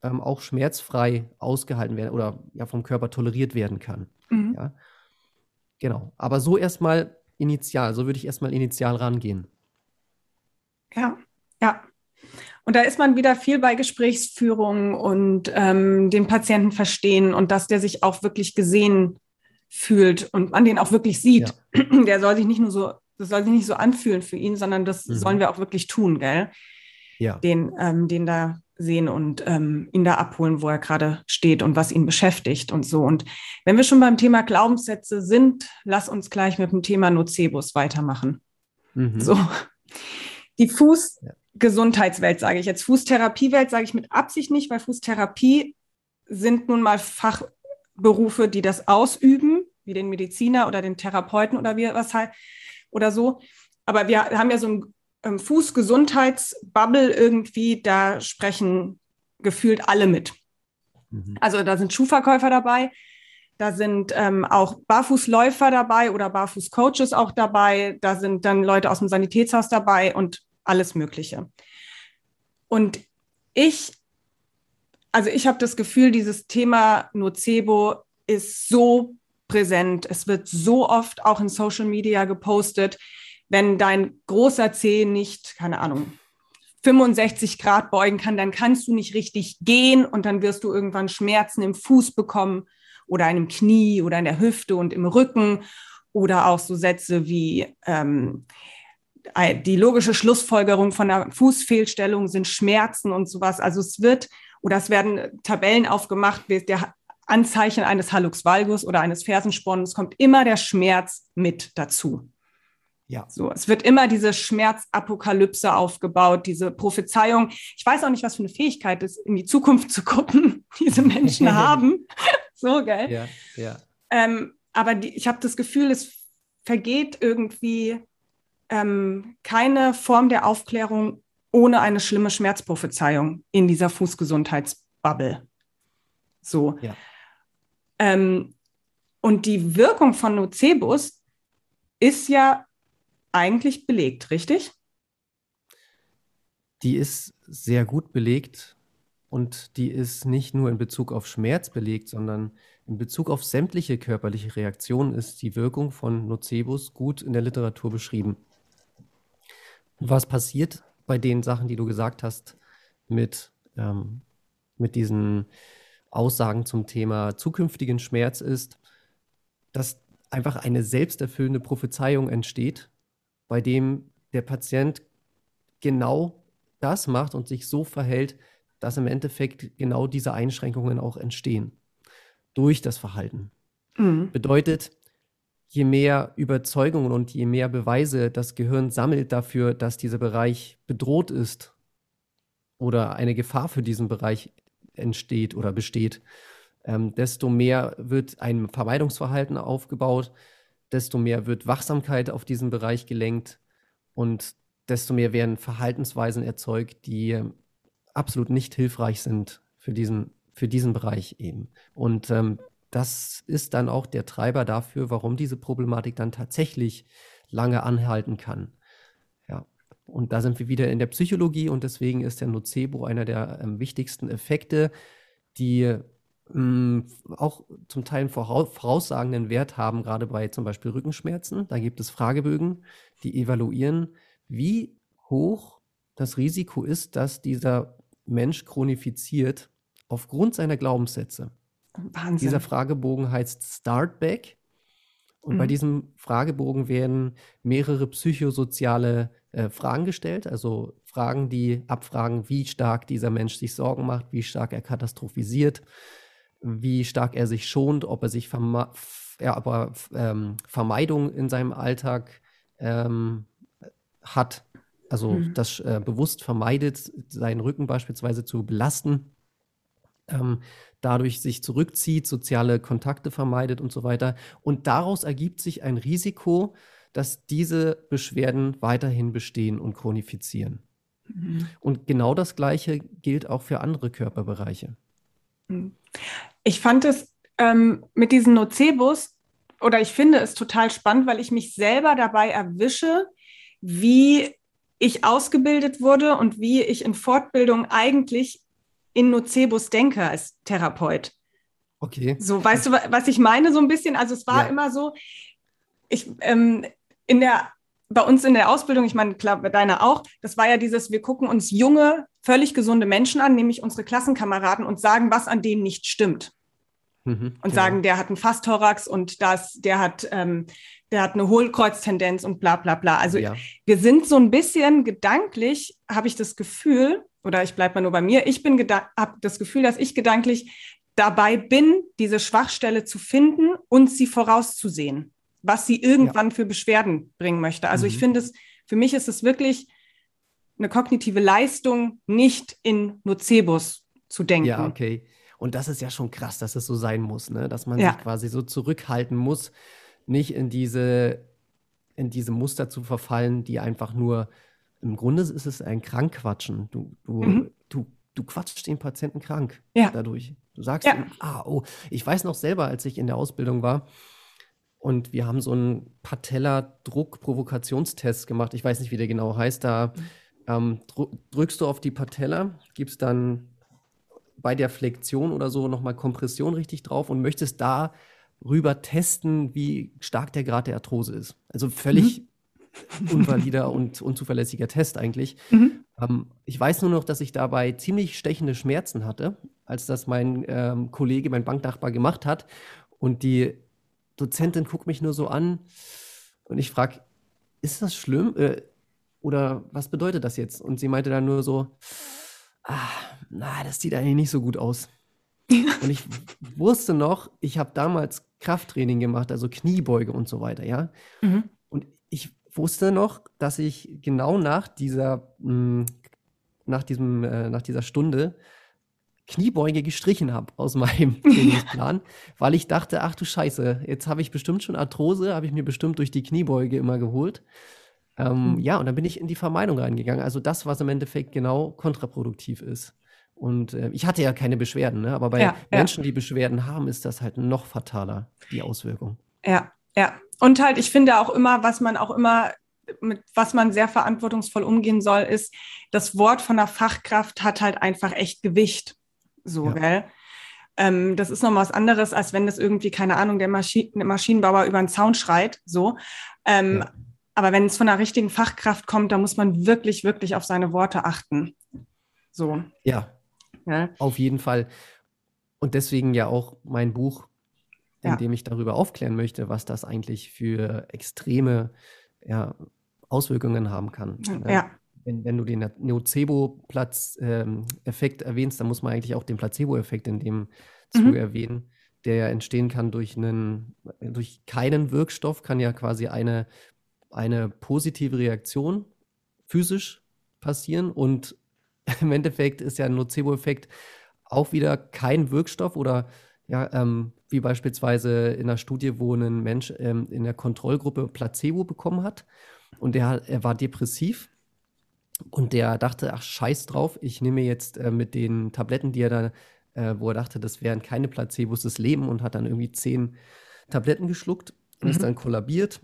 ähm, auch schmerzfrei ausgehalten werden oder ja vom Körper toleriert werden kann. Mhm. Ja. Genau. Aber so erstmal initial, so würde ich erstmal initial rangehen. Ja, ja. Und da ist man wieder viel bei Gesprächsführung und ähm, den Patienten verstehen und dass der sich auch wirklich gesehen fühlt und man den auch wirklich sieht. Ja. Der soll sich nicht nur so, das soll sich nicht so anfühlen für ihn, sondern das mhm. sollen wir auch wirklich tun, gell? Ja. Den, ähm, den da sehen und ähm, ihn da abholen, wo er gerade steht und was ihn beschäftigt und so. Und wenn wir schon beim Thema Glaubenssätze sind, lass uns gleich mit dem Thema Nocebus weitermachen. Mhm. So. Die Fußgesundheitswelt, sage ich jetzt. Fußtherapiewelt sage ich mit Absicht nicht, weil Fußtherapie sind nun mal Fachberufe, die das ausüben, wie den Mediziner oder den Therapeuten oder wie was halt oder so. Aber wir haben ja so ein ähm, Fußgesundheitsbubble irgendwie, da sprechen gefühlt alle mit. Mhm. Also da sind Schuhverkäufer dabei, da sind ähm, auch Barfußläufer dabei oder Barfußcoaches auch dabei, da sind dann Leute aus dem Sanitätshaus dabei und alles Mögliche. Und ich, also ich habe das Gefühl, dieses Thema Nocebo ist so präsent. Es wird so oft auch in Social Media gepostet, wenn dein großer Zeh nicht, keine Ahnung, 65 Grad beugen kann, dann kannst du nicht richtig gehen und dann wirst du irgendwann Schmerzen im Fuß bekommen oder in einem Knie oder in der Hüfte und im Rücken oder auch so Sätze wie ähm, die logische Schlussfolgerung von einer Fußfehlstellung sind Schmerzen und sowas. Also es wird oder es werden Tabellen aufgemacht, der Anzeichen eines Hallux valgus oder eines Fersensporns kommt immer der Schmerz mit dazu. Ja. So, es wird immer diese Schmerzapokalypse aufgebaut, diese Prophezeiung. Ich weiß auch nicht, was für eine Fähigkeit es in die Zukunft zu gucken, diese Menschen haben. so, gell? Ja, ja. Ähm, aber die, ich habe das Gefühl, es vergeht irgendwie ähm, keine Form der Aufklärung ohne eine schlimme Schmerzprophezeiung in dieser Fußgesundheitsbubble. So. Ja. Ähm, und die Wirkung von Nocebus ist ja eigentlich belegt, richtig? Die ist sehr gut belegt und die ist nicht nur in Bezug auf Schmerz belegt, sondern in Bezug auf sämtliche körperliche Reaktionen ist die Wirkung von Nocebus gut in der Literatur beschrieben. Was passiert bei den Sachen, die du gesagt hast, mit, ähm, mit diesen Aussagen zum Thema zukünftigen Schmerz ist, dass einfach eine selbsterfüllende Prophezeiung entsteht, bei dem der Patient genau das macht und sich so verhält, dass im Endeffekt genau diese Einschränkungen auch entstehen durch das Verhalten. Mhm. Bedeutet, je mehr Überzeugungen und je mehr Beweise das Gehirn sammelt dafür, dass dieser Bereich bedroht ist oder eine Gefahr für diesen Bereich entsteht oder besteht, ähm, desto mehr wird ein Vermeidungsverhalten aufgebaut, desto mehr wird Wachsamkeit auf diesen Bereich gelenkt und desto mehr werden Verhaltensweisen erzeugt, die absolut nicht hilfreich sind für diesen, für diesen Bereich eben. Und ähm, das ist dann auch der Treiber dafür, warum diese Problematik dann tatsächlich lange anhalten kann. Und da sind wir wieder in der Psychologie und deswegen ist der Nocebo einer der ähm, wichtigsten Effekte, die mh, auch zum Teil einen voraussagenden Wert haben, gerade bei zum Beispiel Rückenschmerzen. Da gibt es Fragebögen, die evaluieren, wie hoch das Risiko ist, dass dieser Mensch chronifiziert aufgrund seiner Glaubenssätze. Wahnsinn. Dieser Fragebogen heißt Startback. Und mhm. bei diesem Fragebogen werden mehrere psychosoziale äh, Fragen gestellt, also Fragen, die abfragen, wie stark dieser Mensch sich Sorgen macht, wie stark er katastrophisiert, wie stark er sich schont, ob er sich verme ja, aber, ähm, Vermeidung in seinem Alltag ähm, hat, also mhm. das äh, bewusst vermeidet, seinen Rücken beispielsweise zu belasten, ähm, dadurch sich zurückzieht, soziale Kontakte vermeidet und so weiter. Und daraus ergibt sich ein Risiko, dass diese Beschwerden weiterhin bestehen und chronifizieren. Mhm. Und genau das Gleiche gilt auch für andere Körperbereiche. Mhm. Ich fand es ähm, mit diesen Nocebos oder ich finde es total spannend, weil ich mich selber dabei erwische, wie ich ausgebildet wurde und wie ich in Fortbildung eigentlich in Nocebos denke als Therapeut. Okay. So, weißt du, was ich meine, so ein bisschen? Also es war ja. immer so, ich ähm, in der bei uns in der Ausbildung, ich meine, klar, bei deiner auch, das war ja dieses, wir gucken uns junge, völlig gesunde Menschen an, nämlich unsere Klassenkameraden und sagen, was an denen nicht stimmt. Mhm, und genau. sagen, der hat einen Fastthorax und das, der hat, ähm, der hat eine Hohlkreuztendenz und bla bla bla. Also ja. wir sind so ein bisschen gedanklich, habe ich das Gefühl, oder ich bleibe mal nur bei mir, ich bin habe das Gefühl, dass ich gedanklich dabei bin, diese Schwachstelle zu finden und sie vorauszusehen was sie irgendwann ja. für Beschwerden bringen möchte. Also mhm. ich finde es, für mich ist es wirklich eine kognitive Leistung, nicht in Nocebus zu denken. Ja, okay. Und das ist ja schon krass, dass es so sein muss, ne? dass man ja. sich quasi so zurückhalten muss, nicht in diese, in diese Muster zu verfallen, die einfach nur, im Grunde ist es ein Krankquatschen. Du, du, mhm. du, du quatschst den Patienten krank ja. dadurch. Du sagst ja. ihm, ah, oh, ich weiß noch selber, als ich in der Ausbildung war, und wir haben so einen Patella-Druck-Provokationstest gemacht. Ich weiß nicht, wie der genau heißt. Da ähm, drückst du auf die Patella, gibst dann bei der Flexion oder so nochmal Kompression richtig drauf und möchtest da rüber testen, wie stark der Grad der Arthrose ist. Also völlig mhm. unvalider und unzuverlässiger Test eigentlich. Mhm. Ähm, ich weiß nur noch, dass ich dabei ziemlich stechende Schmerzen hatte, als das mein ähm, Kollege, mein Banknachbar gemacht hat. Und die Dozentin guckt mich nur so an und ich frage, ist das schlimm? Äh, oder was bedeutet das jetzt? Und sie meinte dann nur so, ah, na, das sieht eigentlich nicht so gut aus. und ich wusste noch, ich habe damals Krafttraining gemacht, also Kniebeuge und so weiter, ja. Mhm. Und ich wusste noch, dass ich genau nach dieser, mh, hm, nach diesem, äh, nach dieser Stunde Kniebeuge gestrichen habe aus meinem Trainingsplan, weil ich dachte, ach du Scheiße, jetzt habe ich bestimmt schon Arthrose, habe ich mir bestimmt durch die Kniebeuge immer geholt. Ähm, mhm. Ja, und dann bin ich in die Vermeidung reingegangen. Also das, was im Endeffekt genau kontraproduktiv ist. Und äh, ich hatte ja keine Beschwerden, ne? aber bei ja, Menschen, ja. die Beschwerden haben, ist das halt noch fataler, die Auswirkung. Ja, ja. Und halt, ich finde auch immer, was man auch immer, mit was man sehr verantwortungsvoll umgehen soll, ist, das Wort von der Fachkraft hat halt einfach echt Gewicht. So, ja. gell? Ähm, das ist noch was anderes, als wenn das irgendwie, keine Ahnung, der, Maschi Maschinenbauer über den Zaun schreit. So. Ähm, ja. Aber wenn es von einer richtigen Fachkraft kommt, da muss man wirklich, wirklich auf seine Worte achten. So. Ja, ja. Auf jeden Fall. Und deswegen ja auch mein Buch, in ja. dem ich darüber aufklären möchte, was das eigentlich für extreme ja, Auswirkungen haben kann. Ne? Ja. Wenn, wenn du den Nocebo-Platz-Effekt ähm, erwähnst, dann muss man eigentlich auch den Placebo-Effekt in dem mhm. Zuge erwähnen, der ja entstehen kann durch einen, durch keinen Wirkstoff, kann ja quasi eine, eine positive Reaktion physisch passieren und im Endeffekt ist ja ein Nocebo-Effekt auch wieder kein Wirkstoff oder ja, ähm, wie beispielsweise in einer Studie, wo ein Mensch ähm, in der Kontrollgruppe Placebo bekommen hat und der er war depressiv und der dachte, ach scheiß drauf, ich nehme jetzt äh, mit den Tabletten, die er da, äh, wo er dachte, das wären keine Placebos, das Leben und hat dann irgendwie zehn Tabletten geschluckt und mhm. ist dann kollabiert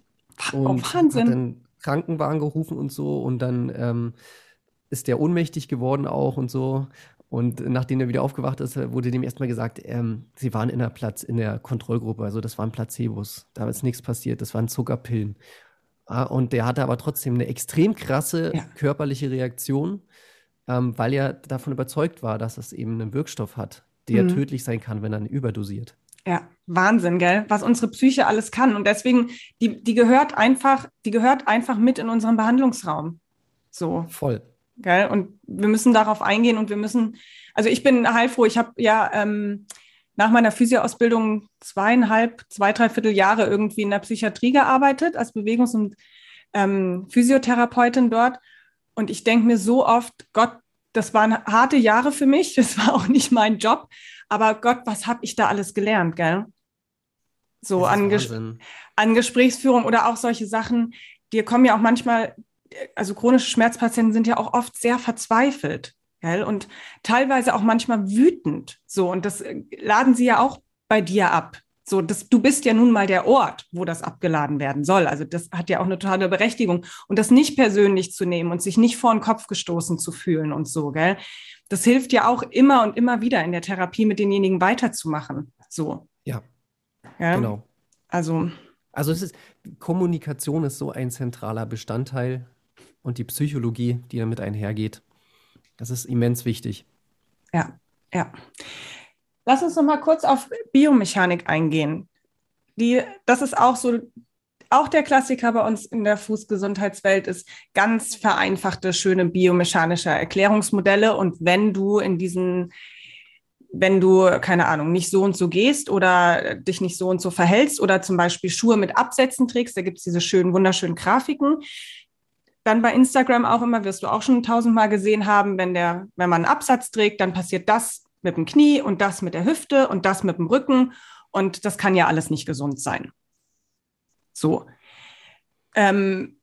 oh, und Wahnsinn. hat dann Krankenwagen gerufen und so und dann ähm, ist der ohnmächtig geworden auch und so. Und nachdem er wieder aufgewacht ist, wurde dem erstmal gesagt, ähm, sie waren in der Platz, in der Kontrollgruppe, also das waren Placebos. Da ist nichts passiert, das waren Zuckerpillen. Ah, und der hatte aber trotzdem eine extrem krasse ja. körperliche Reaktion, ähm, weil er davon überzeugt war, dass es eben einen Wirkstoff hat, der mhm. tödlich sein kann, wenn er überdosiert. Ja, Wahnsinn, gell? Was unsere Psyche alles kann. Und deswegen, die, die gehört einfach, die gehört einfach mit in unseren Behandlungsraum. So. Voll. Gell? Und wir müssen darauf eingehen und wir müssen, also ich bin heilfroh, ich habe ja ähm, nach meiner Physioausbildung zweieinhalb, zwei, dreiviertel Jahre irgendwie in der Psychiatrie gearbeitet, als Bewegungs- und ähm, Physiotherapeutin dort. Und ich denke mir so oft, Gott, das waren harte Jahre für mich, das war auch nicht mein Job, aber Gott, was habe ich da alles gelernt, gell? So an, Ges an Gesprächsführung oder auch solche Sachen, dir kommen ja auch manchmal also chronische Schmerzpatienten sind ja auch oft sehr verzweifelt gell? und teilweise auch manchmal wütend. So, und das äh, laden sie ja auch bei dir ab. So, das, du bist ja nun mal der Ort, wo das abgeladen werden soll. Also das hat ja auch eine totale Berechtigung. Und das nicht persönlich zu nehmen und sich nicht vor den Kopf gestoßen zu fühlen und so, gell? Das hilft ja auch immer und immer wieder in der Therapie mit denjenigen weiterzumachen. So. Ja. ja? Genau. Also. Also es ist, Kommunikation ist so ein zentraler Bestandteil und die Psychologie, die damit einhergeht. Das ist immens wichtig. Ja, ja. Lass uns noch mal kurz auf Biomechanik eingehen. Die, das ist auch so, auch der Klassiker bei uns in der Fußgesundheitswelt ist ganz vereinfachte, schöne biomechanische Erklärungsmodelle. Und wenn du in diesen, wenn du, keine Ahnung, nicht so und so gehst oder dich nicht so und so verhältst oder zum Beispiel Schuhe mit Absätzen trägst, da gibt es diese schönen, wunderschönen Grafiken, dann bei Instagram auch immer, wirst du auch schon tausendmal gesehen haben, wenn der, wenn man einen Absatz trägt, dann passiert das mit dem Knie und das mit der Hüfte und das mit dem Rücken. Und das kann ja alles nicht gesund sein. So. Ähm,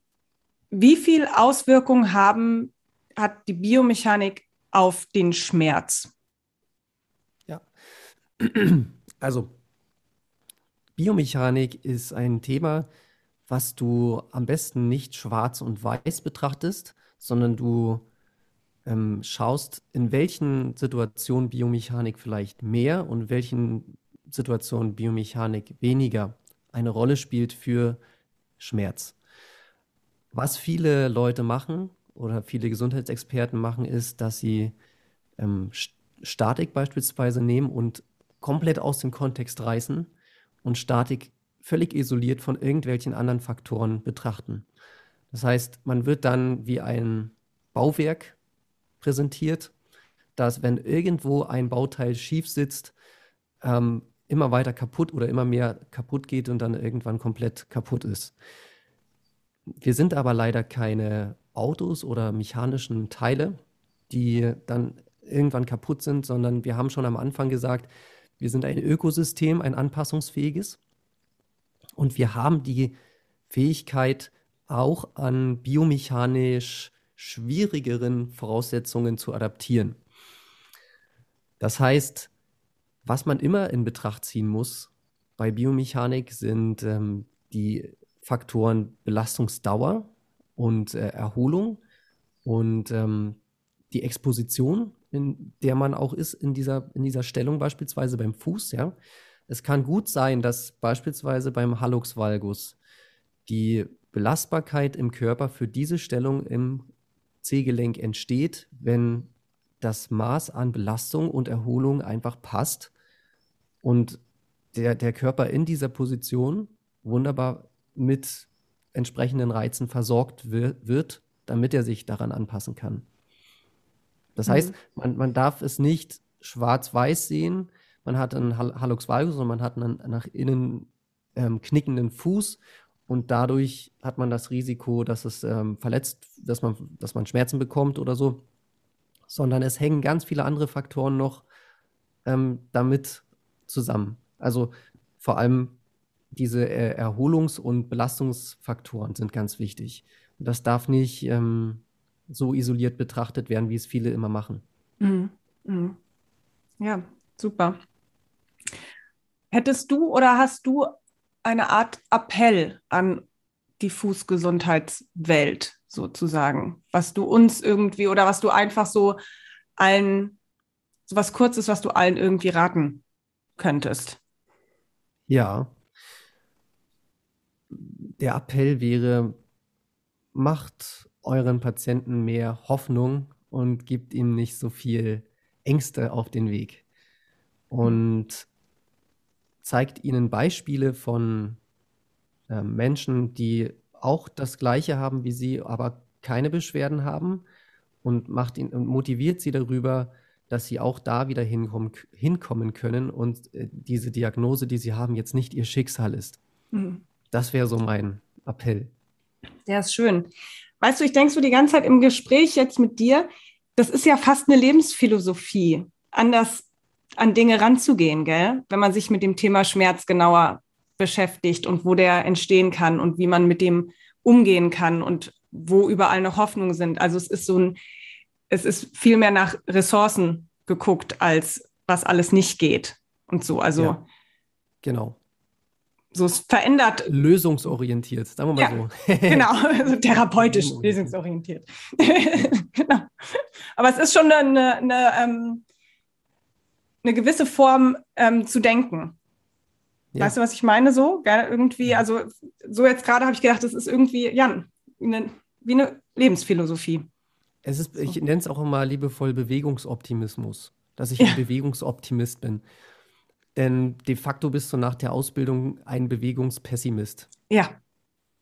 wie viel Auswirkungen haben, hat die Biomechanik auf den Schmerz? Ja. Also, Biomechanik ist ein Thema, was du am besten nicht schwarz und weiß betrachtest, sondern du ähm, schaust, in welchen Situationen Biomechanik vielleicht mehr und in welchen Situationen Biomechanik weniger eine Rolle spielt für Schmerz. Was viele Leute machen oder viele Gesundheitsexperten machen, ist, dass sie ähm, Statik beispielsweise nehmen und komplett aus dem Kontext reißen und Statik völlig isoliert von irgendwelchen anderen Faktoren betrachten. Das heißt, man wird dann wie ein Bauwerk präsentiert, dass wenn irgendwo ein Bauteil schief sitzt, ähm, immer weiter kaputt oder immer mehr kaputt geht und dann irgendwann komplett kaputt ist. Wir sind aber leider keine Autos oder mechanischen Teile, die dann irgendwann kaputt sind, sondern wir haben schon am Anfang gesagt, wir sind ein Ökosystem, ein anpassungsfähiges und wir haben die Fähigkeit, auch an biomechanisch schwierigeren Voraussetzungen zu adaptieren. Das heißt, was man immer in Betracht ziehen muss bei Biomechanik sind ähm, die Faktoren Belastungsdauer und äh, Erholung und ähm, die Exposition, in der man auch ist in dieser, in dieser Stellung, beispielsweise beim Fuß. Ja. Es kann gut sein, dass beispielsweise beim Hallux valgus die Belastbarkeit im Körper für diese Stellung im C-Gelenk entsteht, wenn das Maß an Belastung und Erholung einfach passt und der, der Körper in dieser Position wunderbar mit entsprechenden Reizen versorgt wird, damit er sich daran anpassen kann. Das mhm. heißt, man, man darf es nicht schwarz-weiß sehen. Man hat einen Hallux valgus und man hat einen nach innen ähm, knickenden Fuß und dadurch hat man das Risiko, dass es ähm, verletzt, dass man, dass man Schmerzen bekommt oder so. Sondern es hängen ganz viele andere Faktoren noch ähm, damit zusammen. Also vor allem diese äh, Erholungs- und Belastungsfaktoren sind ganz wichtig. Und das darf nicht ähm, so isoliert betrachtet werden, wie es viele immer machen. Mhm. Mhm. Ja, super. Hättest du oder hast du eine Art Appell an die Fußgesundheitswelt sozusagen, was du uns irgendwie oder was du einfach so allen, so was Kurzes, was du allen irgendwie raten könntest? Ja. Der Appell wäre, macht euren Patienten mehr Hoffnung und gibt ihnen nicht so viel Ängste auf den Weg. Und zeigt ihnen Beispiele von äh, Menschen, die auch das Gleiche haben wie sie, aber keine Beschwerden haben und macht ihn und motiviert sie darüber, dass sie auch da wieder hinkommen, hinkommen können und äh, diese Diagnose, die sie haben, jetzt nicht ihr Schicksal ist. Mhm. Das wäre so mein Appell. Ja, ist schön. Weißt du, ich denke so die ganze Zeit im Gespräch jetzt mit dir, das ist ja fast eine Lebensphilosophie, anders an Dinge ranzugehen, gell? Wenn man sich mit dem Thema Schmerz genauer beschäftigt und wo der entstehen kann und wie man mit dem umgehen kann und wo überall noch Hoffnungen sind. Also es ist so ein, es ist viel mehr nach Ressourcen geguckt, als was alles nicht geht und so. Also ja, genau. So es verändert. Lösungsorientiert, sagen wir mal ja, so. genau, also therapeutisch lösungsorientiert. genau. Aber es ist schon eine, eine, ähm, eine gewisse Form ähm, zu denken. Ja. Weißt du, was ich meine? So, gell? irgendwie, also so jetzt gerade habe ich gedacht, das ist irgendwie, ja, eine, wie eine Lebensphilosophie. Es ist, ich nenne es auch immer liebevoll Bewegungsoptimismus, dass ich ja. ein Bewegungsoptimist bin. Denn de facto bist du nach der Ausbildung ein Bewegungspessimist. Ja.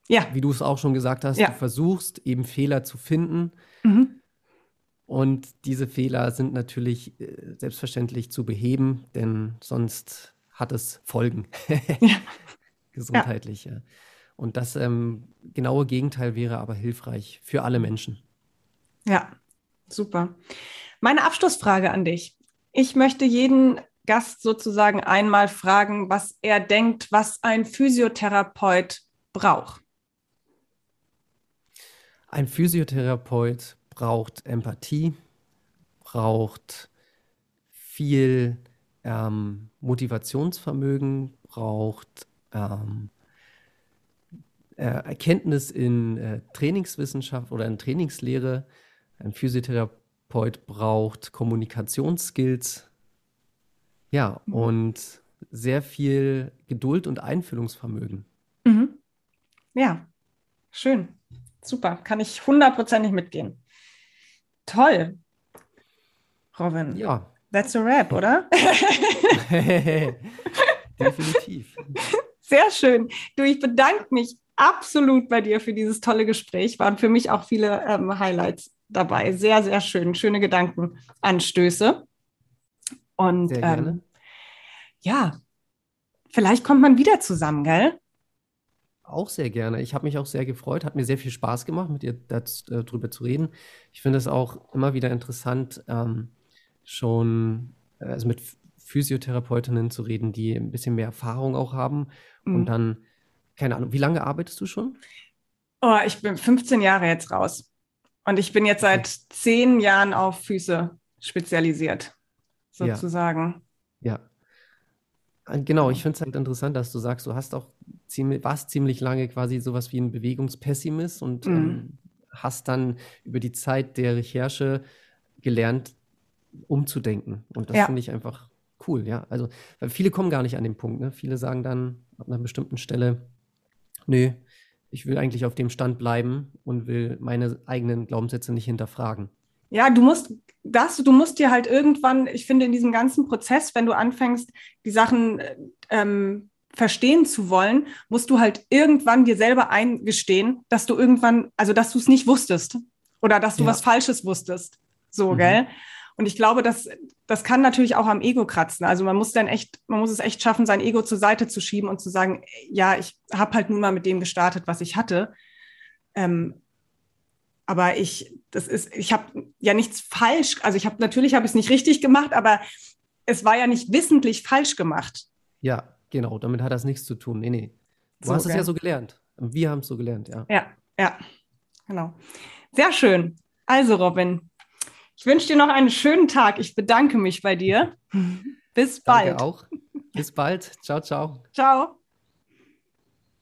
Ja. Wie du es auch schon gesagt hast, ja. du versuchst eben Fehler zu finden. Mhm. Und diese Fehler sind natürlich äh, selbstverständlich zu beheben, denn sonst hat es Folgen. ja. Gesundheitlich. Ja. Und das ähm, genaue Gegenteil wäre aber hilfreich für alle Menschen. Ja, super. Meine Abschlussfrage an dich. Ich möchte jeden Gast sozusagen einmal fragen, was er denkt, was ein Physiotherapeut braucht. Ein Physiotherapeut braucht Empathie, braucht viel ähm, Motivationsvermögen, braucht ähm, äh, Erkenntnis in äh, Trainingswissenschaft oder in Trainingslehre. Ein Physiotherapeut braucht Kommunikationsskills. Ja, mhm. und sehr viel Geduld und Einfühlungsvermögen. Mhm. Ja, schön. Super. Kann ich hundertprozentig mitgehen. Toll. Robin. Ja. That's a rap, oder? Definitiv. Sehr schön. Du, ich bedanke mich absolut bei dir für dieses tolle Gespräch. Waren für mich auch viele ähm, Highlights dabei. Sehr, sehr schön. Schöne Gedankenanstöße. Und. Ähm, ja, vielleicht kommt man wieder zusammen, gell? Auch sehr gerne. Ich habe mich auch sehr gefreut, hat mir sehr viel Spaß gemacht, mit dir darüber äh, zu reden. Ich finde es auch immer wieder interessant, ähm, schon äh, also mit Physiotherapeutinnen zu reden, die ein bisschen mehr Erfahrung auch haben mhm. und dann, keine Ahnung, wie lange arbeitest du schon? Oh, ich bin 15 Jahre jetzt raus. Und ich bin jetzt seit zehn Jahren auf Füße spezialisiert, sozusagen. Ja. ja. Genau, ich finde es halt interessant, dass du sagst, du hast auch ziemlich, warst ziemlich lange quasi sowas wie ein Bewegungspessimist und mhm. ähm, hast dann über die Zeit der Recherche gelernt, umzudenken. Und das ja. finde ich einfach cool, ja. Also, weil viele kommen gar nicht an den Punkt, ne? Viele sagen dann ab einer bestimmten Stelle, nö, ich will eigentlich auf dem Stand bleiben und will meine eigenen Glaubenssätze nicht hinterfragen. Ja, du musst das, du musst dir halt irgendwann, ich finde, in diesem ganzen Prozess, wenn du anfängst, die Sachen ähm, verstehen zu wollen, musst du halt irgendwann dir selber eingestehen, dass du irgendwann, also dass du es nicht wusstest oder dass du ja. was Falsches wusstest. So, mhm. gell? Und ich glaube, dass das kann natürlich auch am Ego kratzen. Also man muss dann echt, man muss es echt schaffen, sein Ego zur Seite zu schieben und zu sagen, ja, ich habe halt nun mal mit dem gestartet, was ich hatte. Ähm, aber ich, das ist, ich habe ja nichts falsch, also ich habe natürlich habe ich es nicht richtig gemacht, aber es war ja nicht wissentlich falsch gemacht. Ja, genau, damit hat das nichts zu tun. Nee, nee. Du so, hast es ja so gelernt. Wir haben es so gelernt, ja. Ja, ja, genau. Sehr schön. Also, Robin, ich wünsche dir noch einen schönen Tag. Ich bedanke mich bei dir. Bis bald. Danke auch. Bis bald. Ciao, ciao. Ciao.